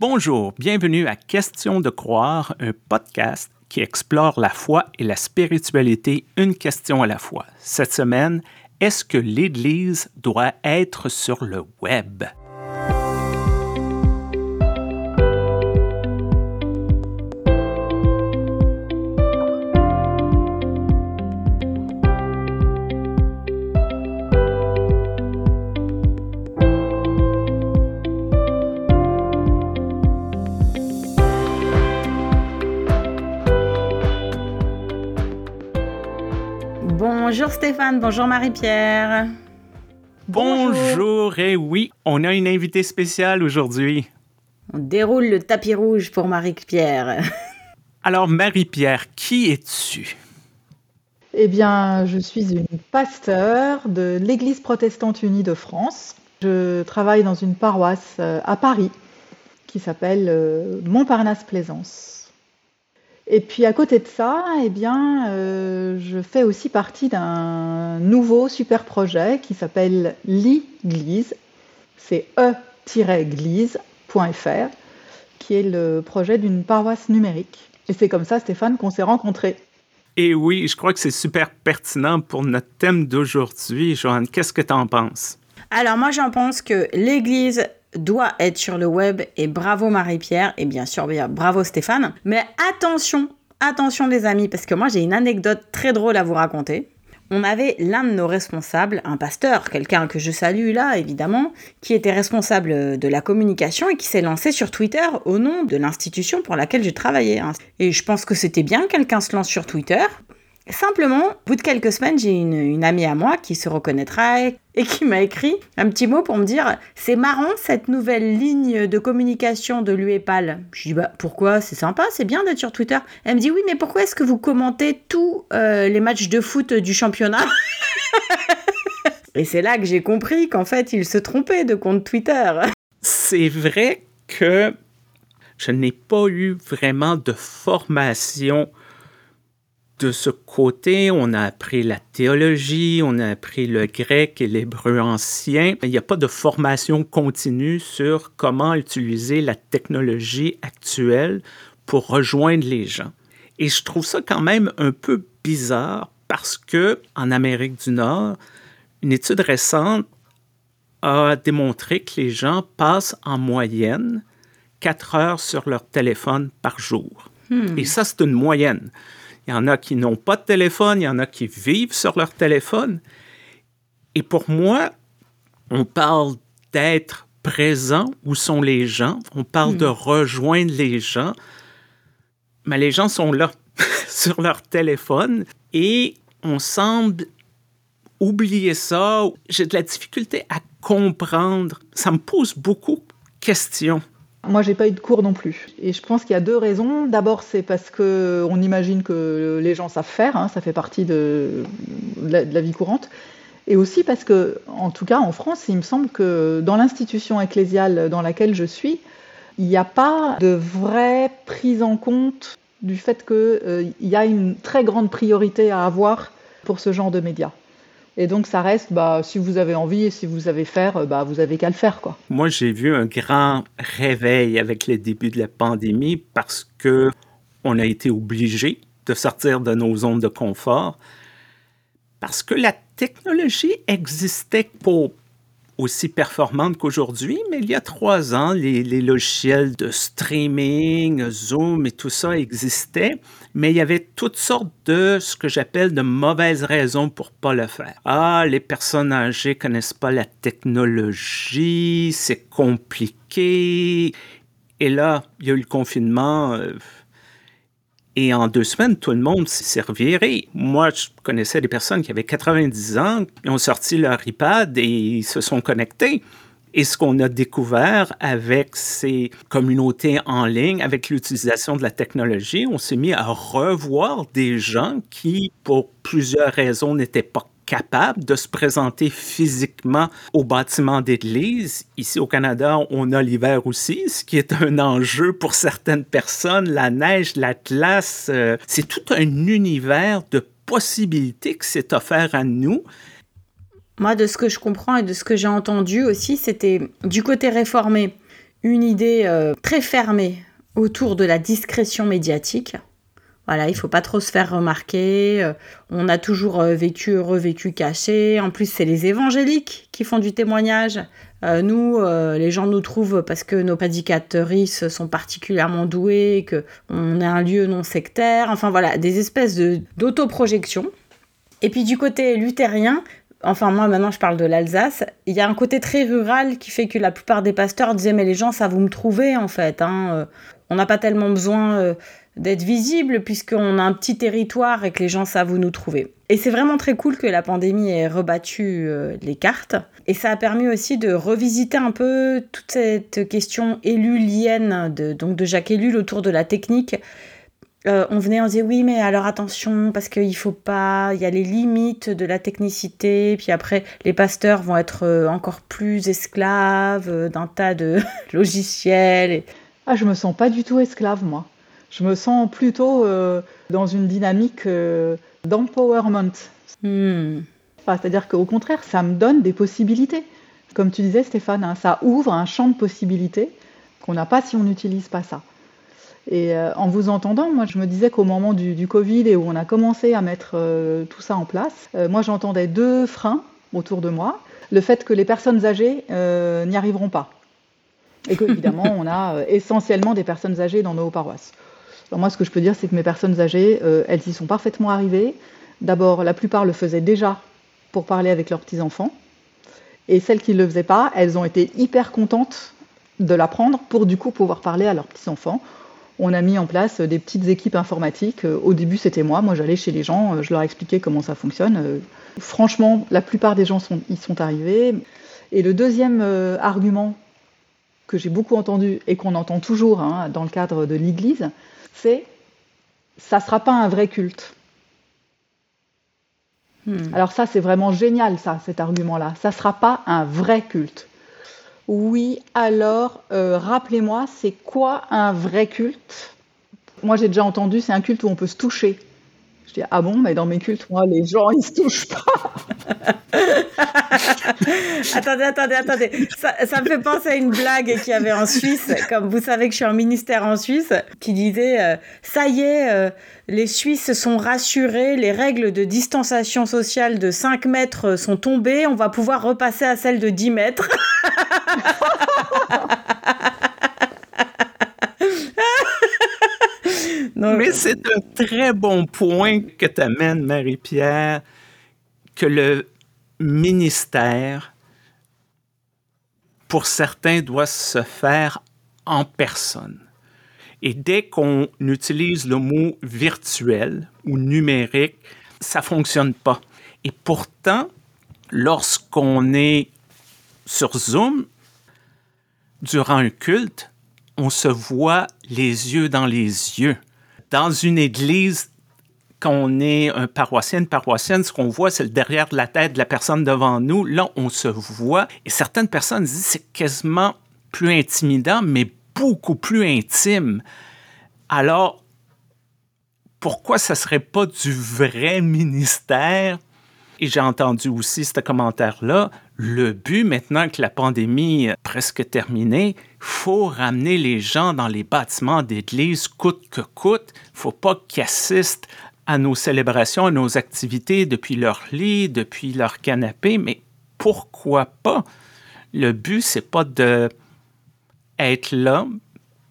Bonjour, bienvenue à Question de croire, un podcast qui explore la foi et la spiritualité une question à la fois. Cette semaine, est-ce que l'Église doit être sur le web? Stéphane, bonjour Marie-Pierre. Bonjour. et oui, on a une invitée spéciale aujourd'hui. On déroule le tapis rouge pour Marie-Pierre. Alors Marie-Pierre, qui es-tu? Eh bien, je suis une pasteur de l'Église protestante unie de France. Je travaille dans une paroisse euh, à Paris qui s'appelle euh, Montparnasse-Plaisance. Et puis à côté de ça, eh bien, euh, je fais aussi partie d'un nouveau super projet qui s'appelle l'Iglise. C'est e-glise.fr, qui est le projet d'une paroisse numérique. Et c'est comme ça, Stéphane, qu'on s'est rencontrés. Et oui, je crois que c'est super pertinent pour notre thème d'aujourd'hui. Joanne, qu'est-ce que tu en penses? Alors moi, j'en pense que l'Église doit être sur le web et bravo Marie-Pierre et bien sûr bravo Stéphane. Mais attention, attention les amis parce que moi j'ai une anecdote très drôle à vous raconter. On avait l'un de nos responsables, un pasteur, quelqu'un que je salue là évidemment, qui était responsable de la communication et qui s'est lancé sur Twitter au nom de l'institution pour laquelle je travaillais. Hein. Et je pense que c'était bien quelqu'un se lance sur Twitter Simplement, au bout de quelques semaines, j'ai une, amie à moi qui se reconnaîtra et qui m'a écrit un petit mot pour me dire c'est marrant cette nouvelle ligne de communication de l'UEPAL. Je dis bah pourquoi? C'est sympa, c'est bien d'être sur Twitter. Elle me dit oui mais pourquoi est-ce que vous commentez tous euh, les matchs de foot du championnat? Et c'est là que j'ai compris qu'en fait il se trompait de compte Twitter. C'est vrai que je n'ai pas eu vraiment de formation de ce côté, on a appris la théologie, on a appris le grec et l'hébreu ancien. Il n'y a pas de formation continue sur comment utiliser la technologie actuelle pour rejoindre les gens. Et je trouve ça quand même un peu bizarre parce que en Amérique du Nord, une étude récente a démontré que les gens passent en moyenne 4 heures sur leur téléphone par jour. Hmm. Et ça, c'est une moyenne. Il y en a qui n'ont pas de téléphone, il y en a qui vivent sur leur téléphone. Et pour moi, on parle d'être présent où sont les gens, on parle de hmm. rejoindre les gens, mais les gens sont là sur leur téléphone et on semble oublier ça. J'ai de la difficulté à comprendre. Ça me pose beaucoup de questions. Moi, j'ai pas eu de cours non plus. Et je pense qu'il y a deux raisons. D'abord, c'est parce que on imagine que les gens savent faire, hein, ça fait partie de, la, vie courante. Et aussi parce que, en tout cas en France, il me semble que dans l'institution ecclésiale dans laquelle je suis, il n'y a pas de vraie prise en compte du fait qu'il euh, y a une très grande priorité à avoir pour ce genre de médias. Et donc, ça reste, bah, si vous avez envie et si vous savez faire, bah, vous avez qu'à le faire. Quoi. Moi, j'ai vu un grand réveil avec le début de la pandémie parce que on a été obligé de sortir de nos zones de confort parce que la technologie existait pour aussi performante qu'aujourd'hui, mais il y a trois ans, les, logiciels de streaming, Zoom et tout ça existaient, mais il y avait toutes sortes de ce que j'appelle de mauvaises raisons pour pas le faire. Ah, les personnes âgées connaissent pas la technologie, c'est compliqué. Et là, il y a eu le confinement. Euh, et en deux semaines, tout le monde s'est reviré. Moi, je connaissais des personnes qui avaient 90 ans, qui ont sorti leur iPad et se sont connectés. Et ce qu'on a découvert avec ces communautés en ligne, avec l'utilisation de la technologie, on s'est mis à revoir des gens qui, pour plusieurs raisons, n'étaient pas capable de se présenter physiquement au bâtiment d'église. Ici au Canada, on a l'hiver aussi, ce qui est un enjeu pour certaines personnes. La neige, la glace, euh, c'est tout un univers de possibilités qui s'est offert à nous. Moi, de ce que je comprends et de ce que j'ai entendu aussi, c'était du côté réformé une idée euh, très fermée autour de la discrétion médiatique. Voilà, il faut pas trop se faire remarquer. Euh, on a toujours euh, vécu heureux, vécu caché. En plus, c'est les évangéliques qui font du témoignage. nous, les gens nous trouvent parce que nos prédicatrices sont particulièrement douées, que on est un lieu non sectaire. Enfin voilà, des espèces de d'autoprojection. Et puis du côté luthérien, enfin moi maintenant je parle de l'Alsace, il y a un côté très rural qui fait que la plupart des pasteurs disaient mais les gens ça vous me trouver en fait. Hein. Euh, on n'a pas tellement besoin euh, d'être visible puisqu'on a un petit territoire et que les gens savent vous nous trouver. Et c'est vraiment très cool que la pandémie ait rebattu euh, les cartes. Et ça a permis aussi de revisiter un peu toute cette question élulienne de, donc de Jacques Ellul autour de la technique euh, on venait, on disait oui, mais alors attention, parce qu'il faut pas, il y a les limites de la technicité, puis après, les pasteurs vont être euh, encore plus esclaves d'un tas de logiciels. Ah, je me sens pas du tout esclave, moi. Je me sens plutôt dans une dynamique d'empowerment. Hmm. C'est-à-dire qu'au contraire, ça me donne des possibilités. Comme tu disais, Stéphane, hein, ça ouvre un champ de possibilités qu'on n'a pas si on n'utilise pas ça. Et euh, en vous entendant, moi je me disais qu'au moment du, Covid et où on a commencé à mettre euh, tout ça en place, euh, moi j'entendais deux freins autour de moi. Le fait que les personnes âgées n'y arriveront pas. Et qu'évidemment, on a essentiellement des personnes âgées dans nos paroisses. Alors moi ce que je peux dire, c'est que mes personnes âgées, elles y sont parfaitement arrivées. D'abord, la plupart le faisaient déjà pour parler avec leurs petits-enfants. Et celles qui ne le faisaient pas, elles ont été hyper contentes de l'apprendre pour du coup pouvoir parler à leurs petits-enfants on a mis en place des petites équipes informatiques. Euh, au début, c'était moi. Moi, j'allais chez les gens, euh, je leur expliquais comment ça fonctionne. Euh, franchement, la plupart des gens sont, y sont arrivés. Et le deuxième argument que j'ai beaucoup entendu et qu'on entend toujours hein, dans le cadre de l'Église, c'est ça ne sera pas un vrai culte. Hmm. Alors ça, c'est vraiment génial, ça, cet argument-là. Ça ne sera pas un vrai culte. Oui, alors euh, rappelez-moi, c'est quoi un vrai culte? Moi j'ai déjà entendu, c'est un culte où on peut se toucher. Je dis, ah bon, mais dans mes cultes, moi, les gens, ils se touchent pas. attendez, attendez, attendez. Ça, me fait penser à une blague qu'il y avait en Suisse, comme vous savez que je suis en ministère en Suisse, qui disait, euh, ça y est, euh, les Suisses sont rassurés, les règles de distanciation sociale de 5 mètres sont tombées, on va pouvoir repasser à celle de 10 mètres. Mais c'est un très bon point que tu amènes, Marie-Pierre, que le ministère, pour certains, doit se faire en personne. Et dès qu'on utilise le mot virtuel ou numérique, ça fonctionne pas. Et pourtant, lorsqu'on est sur Zoom, durant un culte, on se voit les yeux dans les yeux dans une église, quand on est un paroissien, une paroissienne, ce qu'on voit, c'est le derrière de la tête de la personne devant nous. Là, on se voit. Et certaines personnes disent c'est quasiment plus intimidant, mais beaucoup plus intime. Alors, pourquoi ça serait pas du vrai ministère? Et j'ai entendu aussi ce commentaire-là. Le but, maintenant que la pandémie est presque terminée, faut ramener les gens dans les bâtiments d'église coûte que coûte. faut pas qu'ils assistent à nos célébrations, à nos activités depuis leur lit, depuis leur canapé, mais pourquoi pas? Le but, c'est pas de être là,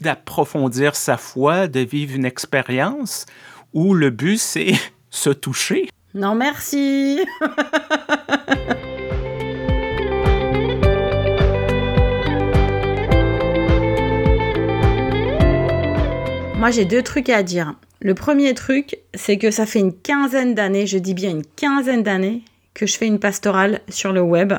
d'approfondir sa foi, de vivre une expérience, ou le but, c'est se toucher. Non, merci. Moi, j'ai deux trucs à dire. Le premier truc, c'est que ça fait une quinzaine d'années, je dis bien une quinzaine d'années, que je fais une pastorale sur le web,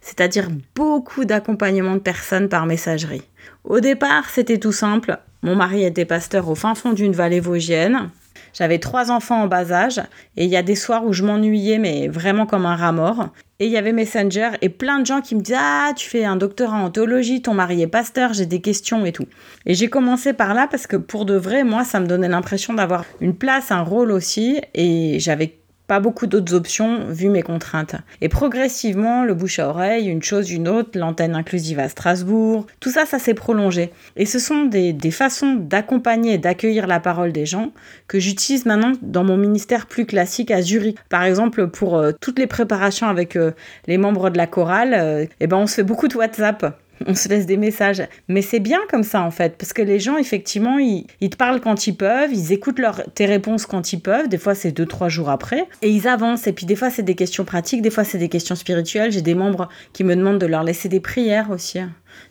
c'est-à-dire beaucoup d'accompagnement de personnes par messagerie. Au départ, c'était tout simple. Mon mari était pasteur au fin fond d'une vallée vosgienne. J'avais trois enfants en bas âge et il y a des soirs où je m'ennuyais, mais vraiment comme un rat mort. Et il y avait Messenger et plein de gens qui me disaient Ah, tu fais un doctorat en théologie, ton mari est pasteur, j'ai des questions et tout. Et j'ai commencé par là parce que pour de vrai, moi, ça me donnait l'impression d'avoir une place, un rôle aussi. Et j'avais pas beaucoup d'autres options vu mes contraintes. Et progressivement, le bouche à oreille, une chose, une autre, l'antenne inclusive à Strasbourg, tout ça, ça s'est prolongé. Et ce sont des, des façons d'accompagner et d'accueillir la parole des gens que j'utilise maintenant dans mon ministère plus classique à Zurich. Par exemple, pour euh, toutes les préparations avec euh, les membres de la chorale, euh, eh ben, on se fait beaucoup de WhatsApp. on se laisse des messages. Mais c'est bien comme ça, en fait, parce que les gens, effectivement, ils, te parlent quand ils peuvent, ils écoutent leur, tes réponses quand ils peuvent. Des fois, c'est deux, trois jours après. Et ils avancent. Et puis, des fois, c'est des questions pratiques, des fois, c'est des questions spirituelles. J'ai des membres qui me demandent de leur laisser des prières aussi.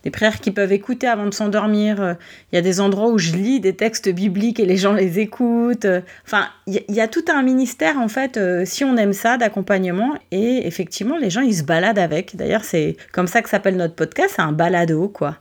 Des prières qu'ils peuvent écouter avant de s'endormir. Euh, il y a des endroits où je lis des textes bibliques et les gens les écoutent. Enfin, il y, a tout un ministère, en fait, euh, si on aime ça, d'accompagnement. Et effectivement, les gens, ils se baladent avec. D'ailleurs, c'est comme ça que s'appelle notre podcast, c'est un balado, quoi.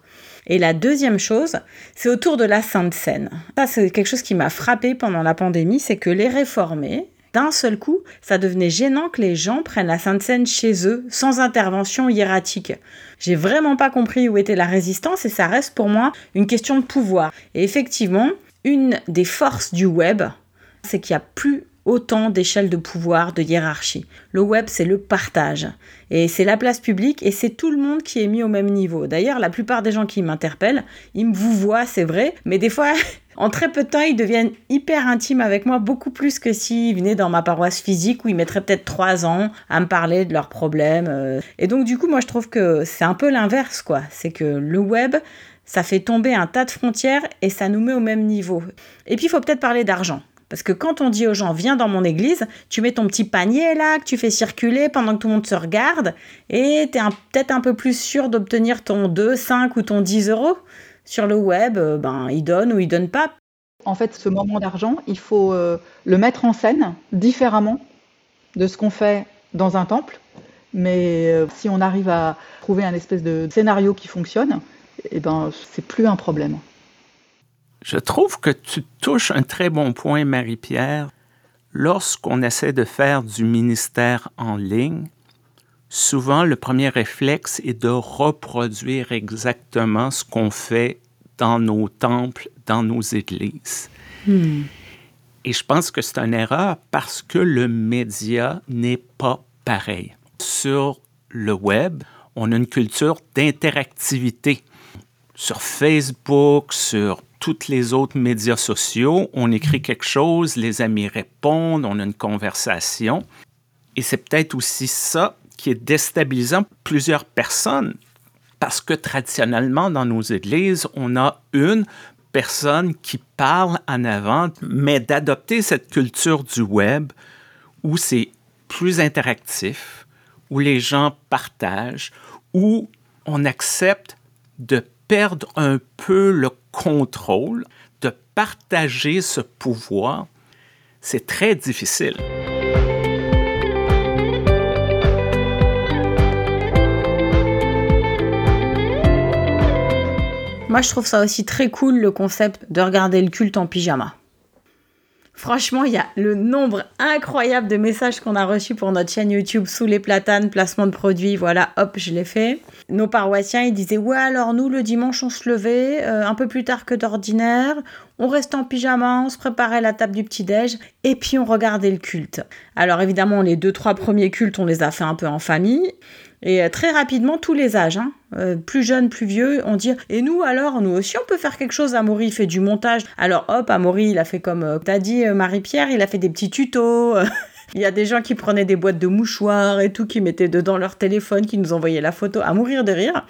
Et la deuxième chose, c'est autour de la Sainte Seine. Ça, c'est quelque chose qui m'a frappé pendant la pandémie, c'est que les réformés, d'un seul coup, ça devenait gênant que les gens prennent la Sainte Seine chez eux, sans intervention hiératique. J'ai vraiment pas compris où était la résistance et ça reste pour moi une question de pouvoir. Et effectivement, une des forces du web, c'est qu'il n'y a plus autant d'échelles de pouvoir, de hiérarchie. Le web, c'est le partage. Et c'est la place publique et c'est tout le monde qui est mis au même niveau. D'ailleurs, la plupart des gens qui m'interpellent, ils me vous voient, c'est vrai, mais des fois, en très peu de temps, ils deviennent hyper intimes avec moi, beaucoup plus que s'ils venaient dans ma paroisse physique où ils mettraient peut-être trois ans à me parler de leurs problèmes. Euh. Et donc, du coup, moi, je trouve que c'est un peu l'inverse, quoi. C'est que le web, ça fait tomber un tas de frontières et ça nous met au même niveau. Et puis, il faut peut-être parler d'argent. Parce que quand on dit aux gens, viens dans mon église, tu mets ton petit panier là, que tu fais circuler pendant que tout le monde se regarde, et tu es peut-être un peu plus sûr d'obtenir ton 2, 5 ou ton 10 euros. Sur le web, euh, ben, ils donnent ou ils donnent pas. En fait, ce moment d'argent, il faut euh, le mettre en scène différemment de ce qu'on fait dans un temple. Mais euh, si on arrive à trouver un espèce de scénario qui fonctionne, eh ben, c'est plus un problème. Je trouve que tu touches un très bon point, Marie-Pierre. Lorsqu'on essaie de faire du ministère en ligne, souvent le premier réflexe est de reproduire exactement ce qu'on fait dans nos temples, dans nos églises. Hmm. Et je pense que c'est une erreur parce que le média n'est pas pareil. Sur le web, on a une culture d'interactivité. Sur Facebook, sur tous les autres médias sociaux, on écrit quelque chose, les amis répondent, on a une conversation. Et c'est peut-être aussi ça qui est déstabilisant pour plusieurs personnes, parce que traditionnellement, dans nos églises, on a une personne qui parle en avant, mais d'adopter cette culture du web où c'est plus interactif, où les gens partagent, où on accepte de perdre un peu le contrôle, de partager ce pouvoir, c'est très difficile. Moi, je trouve ça aussi très cool le concept de regarder le culte en pyjama. Franchement, il y a le nombre incroyable de messages qu'on a reçus pour notre chaîne YouTube sous les platanes, placement de produits, voilà, hop, je l'ai fait. Nos paroissiens, ils disaient, ouais, alors nous, le dimanche, on se levait euh, un peu plus tard que d'ordinaire, on restait en pyjama, on se préparait la table du petit-déj, et puis on regardait le culte. Alors évidemment, les deux, trois premiers cultes, on les a fait un peu en famille. Et euh, très rapidement, tous les âges, hein, euh, plus jeunes, plus vieux, on dit Et nous alors, nous aussi, on peut faire quelque chose? Amaury fait du montage. Alors hop, Amaury, il a fait comme euh, t'as dit Marie-Pierre, il a fait des petits tutos. il y a des gens qui prenaient des boîtes de mouchoirs et tout, qui mettaient dedans leur téléphone, qui nous envoyaient la photo à mourir de rire.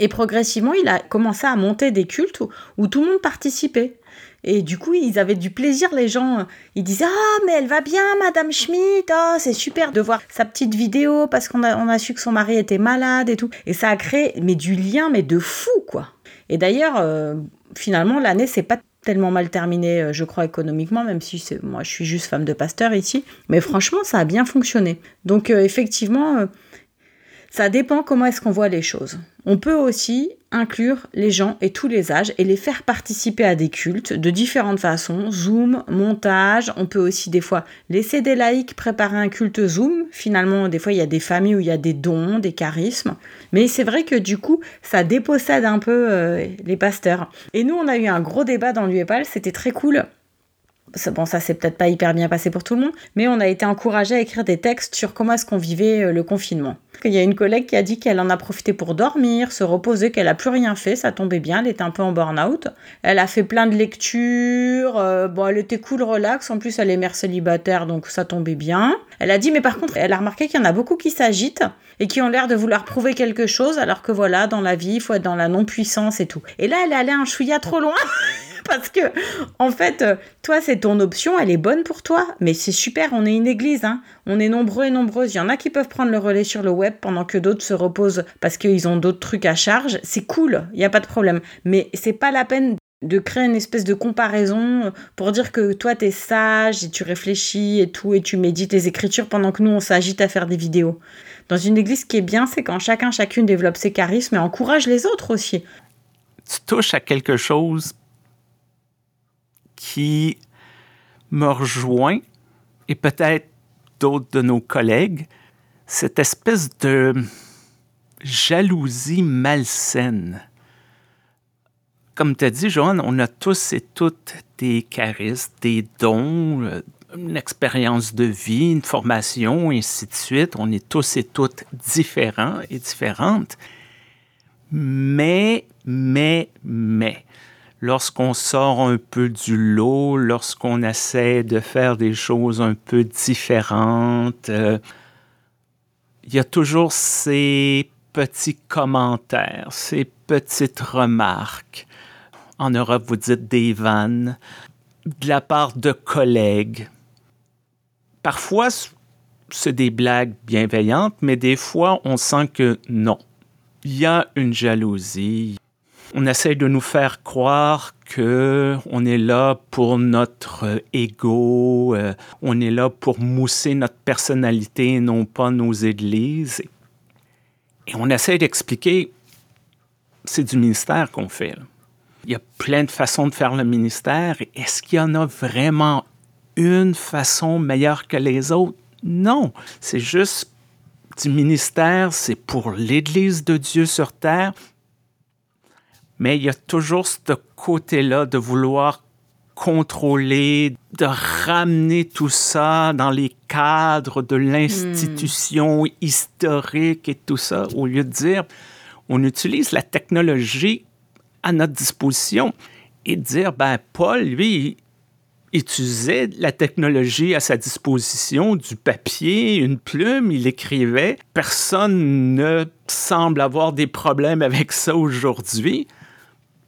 Et progressivement, il a commencé à monter des cultes où tout le monde participait. Et du coup, ils avaient du plaisir, les gens. Ils disaient Ah, mais elle va bien, Madame Schmidt. Ah, c'est super de voir sa petite vidéo parce qu'on a, on a su que son mari était malade et tout. Et ça a créé mais du lien, mais de fou, quoi. Et d'ailleurs, euh, finalement, l'année, c'est pas tellement mal terminé, euh, je crois, économiquement, même si moi, je suis juste femme de pasteur ici. Mais franchement, ça a bien fonctionné. Donc, euh, effectivement, ça dépend comment est-ce qu'on voit les choses. On peut aussi inclure les gens et tous les âges et les faire participer à des cultes de différentes façons. Zoom, montage, on peut aussi des fois laisser des laïcs préparer un culte Zoom. Finalement, des fois, il y a des familles où il y a des dons, des charismes. Mais c'est vrai que du coup, ça dépossède un peu euh, les pasteurs. Et nous, on a eu un gros débat dans l'UEPAL, c'était très cool bon, ça s'est peut-être pas hyper bien passé pour tout le monde, mais on a été encouragé à écrire des textes sur comment est-ce qu'on vivait euh, le confinement. Il y a une collègue qui a dit qu'elle en a profité pour dormir, se reposer, qu'elle a plus rien fait, ça tombait bien, elle était un peu en burn-out. Elle a fait plein de lectures, euh, bon, elle était cool, relax, en plus elle est mère célibataire, donc ça tombait bien. Elle a dit, mais par contre, elle a remarqué qu'il y en a beaucoup qui s'agitent et qui ont l'air de vouloir prouver quelque chose, alors que voilà, dans la vie, il faut être dans la non-puissance et tout. Et là, elle est allée un chouïa trop loin. parce que en fait, euh, toi, c'est ton option, elle est bonne pour toi, mais c'est super, on est une église, hein. on est nombreux et nombreuses. Il y en a qui peuvent prendre le relais sur le web pendant que d'autres se reposent parce qu'ils ont d'autres trucs à charge. C'est cool, il n'y a pas de problème. Mais c'est pas la peine de créer une espèce de comparaison pour dire que toi t'es sage et tu réfléchis et tout et tu médites les écritures pendant que nous on s'agite à faire des vidéos. Dans une église, ce qui est bien, c'est quand chacun chacune développe ses charismes et encourage les autres aussi. Tu touches à quelque chose qui me rejoint, et peut-être d'autres de nos collègues, cette espèce de jalousie malsaine. Comme tu as dit, Joanne, on a tous et toutes des charismes, des dons, euh, une expérience de vie, une formation, et ainsi de suite. On est tous et toutes différents et différentes. Mais, mais, mais, lorsqu'on sort un peu du lot, lorsqu'on essaie de faire des choses un peu différentes, euh, il y a toujours ces petits commentaires, ces petites remarques. En Europe, vous dites des vannes de la part de collègues. Parfois, c'est des blagues bienveillantes, mais des fois, on sent que non. Il y a une jalousie, on essaie de nous faire croire que on est là pour notre ego, euh, on est là pour mousser notre personnalité et non pas nos églises. Et on essaie d'expliquer, c'est du ministère qu'on fait. Il y a plein de façons de faire le ministère. Est-ce qu'il y en a vraiment une façon meilleure que les autres? Non, c'est juste du ministère, c'est pour l'Église de Dieu sur terre, mais il y a toujours ce côté-là de vouloir contrôler, de ramener tout ça dans les cadres de l'institution historique et tout ça, au lieu de dire, on utilise la technologie à notre disposition et dire, ben Paul, lui, utilisait la technologie à sa disposition, du papier, une plume, il écrivait. Personne ne semble avoir des problèmes avec ça aujourd'hui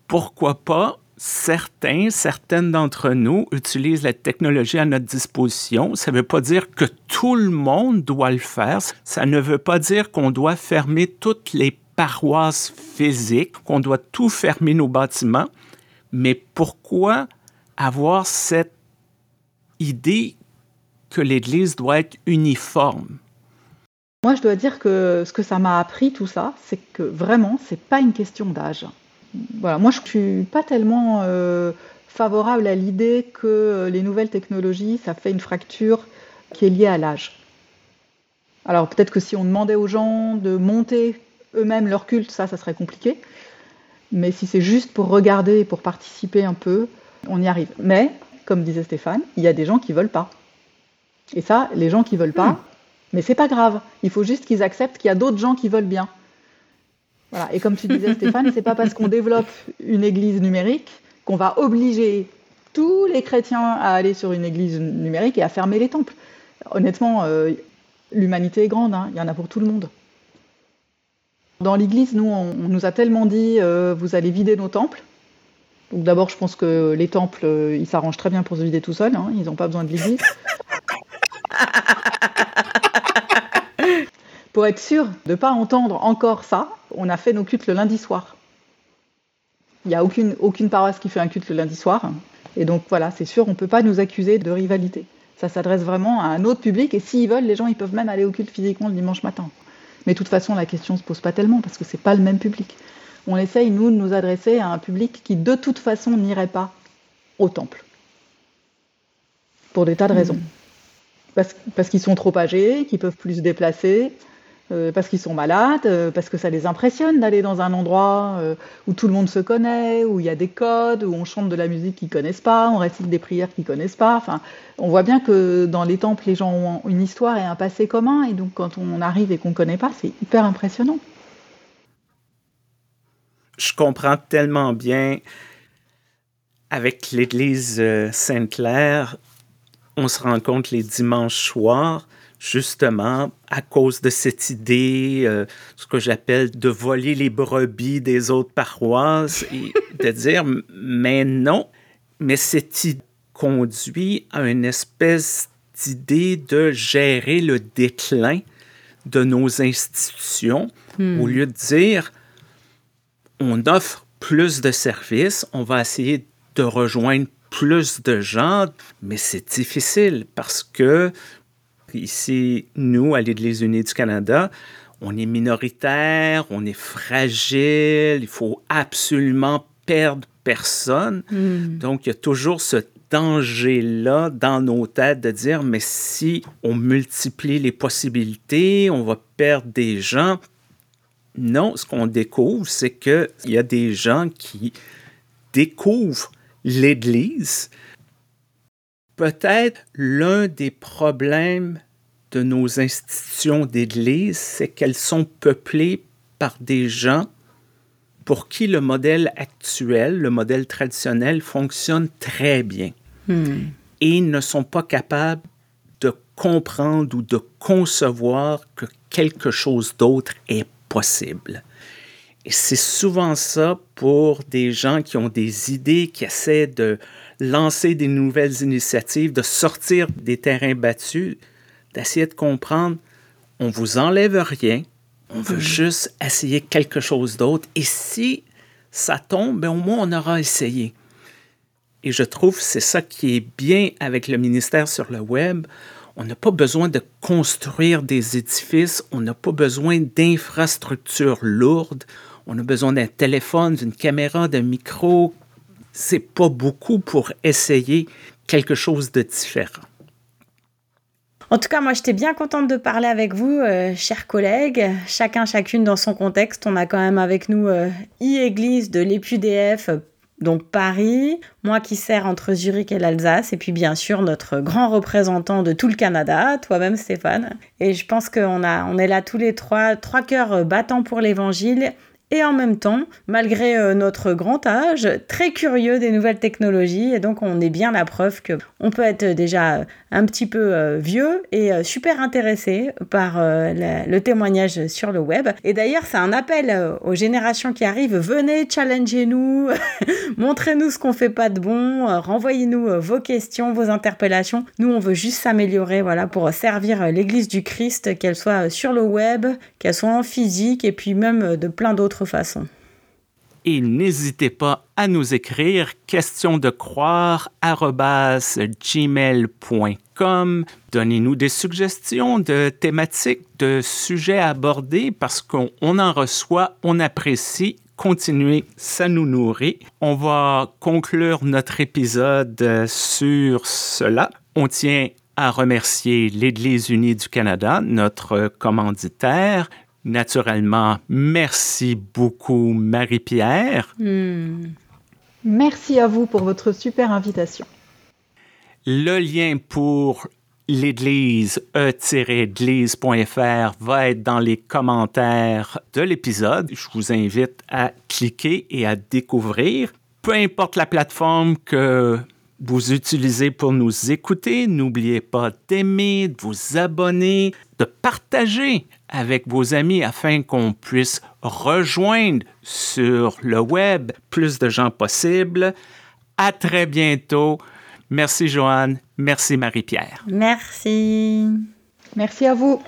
pourquoi pas certains, certaines d'entre nous utilisent la technologie à notre disposition. Ça ne veut pas dire que tout le monde doit le faire. Ça ne veut pas dire qu'on doit fermer toutes les paroisses physiques, qu'on doit tout fermer nos bâtiments. Mais pourquoi avoir cette idée que l'Église doit être uniforme? Moi, je dois dire que ce que ça m'a appris, tout ça, c'est que vraiment, ce n'est pas une question d'âge voilà, moi je ne suis pas tellement euh, favorable à l'idée que les nouvelles technologies, ça fait une fracture qui est liée à l'âge. Alors peut-être que si on demandait aux gens de monter eux-mêmes leur culte, ça, ça serait compliqué. Mais si c'est juste pour regarder et pour participer un peu, on y arrive. Mais, comme disait Stéphane, il y a des gens qui veulent pas. Et ça, les gens qui veulent pas, hmm. mais c'est pas grave. Il faut juste qu'ils acceptent qu'il y a d'autres gens qui veulent bien. Et comme tu disais, Stéphane, c'est pas parce qu'on développe une église numérique qu'on va obliger tous les chrétiens à aller sur une église numérique et à fermer les temples. Honnêtement, euh, l'humanité est grande, hein. il y en a pour tout le monde. Dans l'église, nous, on, nous a tellement dit euh, vous allez vider nos temples. Donc d'abord, je pense que les temples, euh, ils s'arrangent très bien pour se vider tout seuls, hein. ils n'ont pas besoin de l'église. pour être sûr de ne pas entendre encore ça, on a fait nos cultes le lundi soir. Il n'y a aucune, aucune paroisse qui fait un culte le lundi soir. Et donc voilà, c'est sûr, on ne peut pas nous accuser de rivalité. Ça s'adresse vraiment à un autre public. Et s'ils veulent, les gens, ils peuvent même aller au culte physiquement le dimanche matin. Mais de toute façon, la question ne se pose pas tellement parce que ce n'est pas le même public. On essaye, nous, de nous adresser à un public qui, de toute façon, n'irait pas au temple. Pour des tas de raisons. Parce, parce qu'ils sont trop âgés, qu'ils peuvent plus se déplacer, euh, parce qu'ils sont malades, euh, parce que ça les impressionne d'aller dans un endroit euh, où tout le monde se connaît, où il y a des codes, où on chante de la musique qu'ils connaissent pas, on récite des prières qu'ils connaissent pas. Enfin, on voit bien que dans les temples, les gens ont une histoire et un passé commun, et donc quand on arrive et qu'on connaît pas, c'est hyper impressionnant. Je comprends tellement bien. Avec l'Église Sainte-Claire, on se rencontre les dimanches soirs justement à cause de cette idée, euh, ce que j'appelle de voler les brebis des autres paroisses et de dire, mais non, mais cette idée conduit à une espèce d'idée de gérer le déclin de nos institutions Hmm. au lieu de dire, on offre plus de services, on va essayer de rejoindre plus de gens, mais c'est difficile parce que Ici, nous, à l'Église unie du Canada, on est minoritaire, on est fragile, il faut absolument perdre personne. Hmm. Donc, il y a toujours ce danger-là dans nos têtes de dire, mais si on multiplie les possibilités, on va perdre des gens. Non, ce qu'on découvre, c'est qu'il y a des gens qui découvrent l'Église. Peut-être l'un des problèmes de nos institutions d'Église, c'est qu'elles sont peuplées par des gens pour qui le modèle actuel, le modèle traditionnel, fonctionne très bien Hmm. et ne sont pas capables de comprendre ou de concevoir que quelque chose d'autre est possible. Et c'est souvent ça pour des gens qui ont des idées, qui essaient de lancer des nouvelles initiatives, de sortir des terrains battus, d'essayer de comprendre, on vous enlève rien, on veut juste essayer quelque chose d'autre. Et si ça tombe, ben au moins on aura essayé. Et je trouve que c'est ça qui est bien avec le ministère sur le web. On n'a pas besoin de construire des édifices, on n'a pas besoin d'infrastructures lourdes, on a besoin d'un téléphone, d'une caméra, d'un micro. C'est pas beaucoup pour essayer quelque chose de différent. En tout cas, moi, j'étais bien contente de parler avec vous, euh, chers collègues. Chacun, chacune dans son contexte. On a quand même avec nous euh, e-église de l'EPUDF, donc Paris, moi qui sers entre Zurich et l'Alsace, et puis bien sûr notre grand représentant de tout le Canada, toi-même Stéphane. Et je pense qu'on a, on est là tous les trois, trois cœurs battants pour l'évangile et en même temps, malgré euh, notre grand âge, très curieux des nouvelles technologies. Et donc, on est bien la preuve que on peut être déjà un petit peu euh, vieux et euh, super intéressé par euh, le témoignage sur le web. Et d'ailleurs, c'est un appel euh, aux générations qui arrivent. Venez, challengez-nous, montrez-nous ce qu'on fait pas de bon, euh, renvoyez-nous euh, vos questions, vos interpellations. Nous, on veut juste s'améliorer, voilà, pour servir euh, l'Église du Christ, qu'elle soit euh, sur le web, qu'elle soit en physique, et puis même euh, de plein d'autres façons. Et n'hésitez pas à nous écrire questions de croire gmail.com. Donnez-nous des suggestions de thématiques, de sujets à aborder parce qu'on on en reçoit, on apprécie. Continuez, ça nous nourrit. On va conclure notre épisode euh, sur cela. On tient à remercier l'Église unie du Canada, notre commanditaire. Naturellement, merci beaucoup Marie-Pierre. Hmm. Merci à vous pour votre super invitation. Le lien pour l'église e-église.fr va être dans les commentaires de l'épisode. Je vous invite à cliquer et à découvrir. Peu importe la plateforme que vous utilisez pour nous écouter, n'oubliez pas d'aimer, de vous abonner, de partager avec vos amis afin qu'on puisse rejoindre sur le web plus de gens possible. À très bientôt. Merci Joanne. Merci Marie-Pierre. Merci. Merci à vous.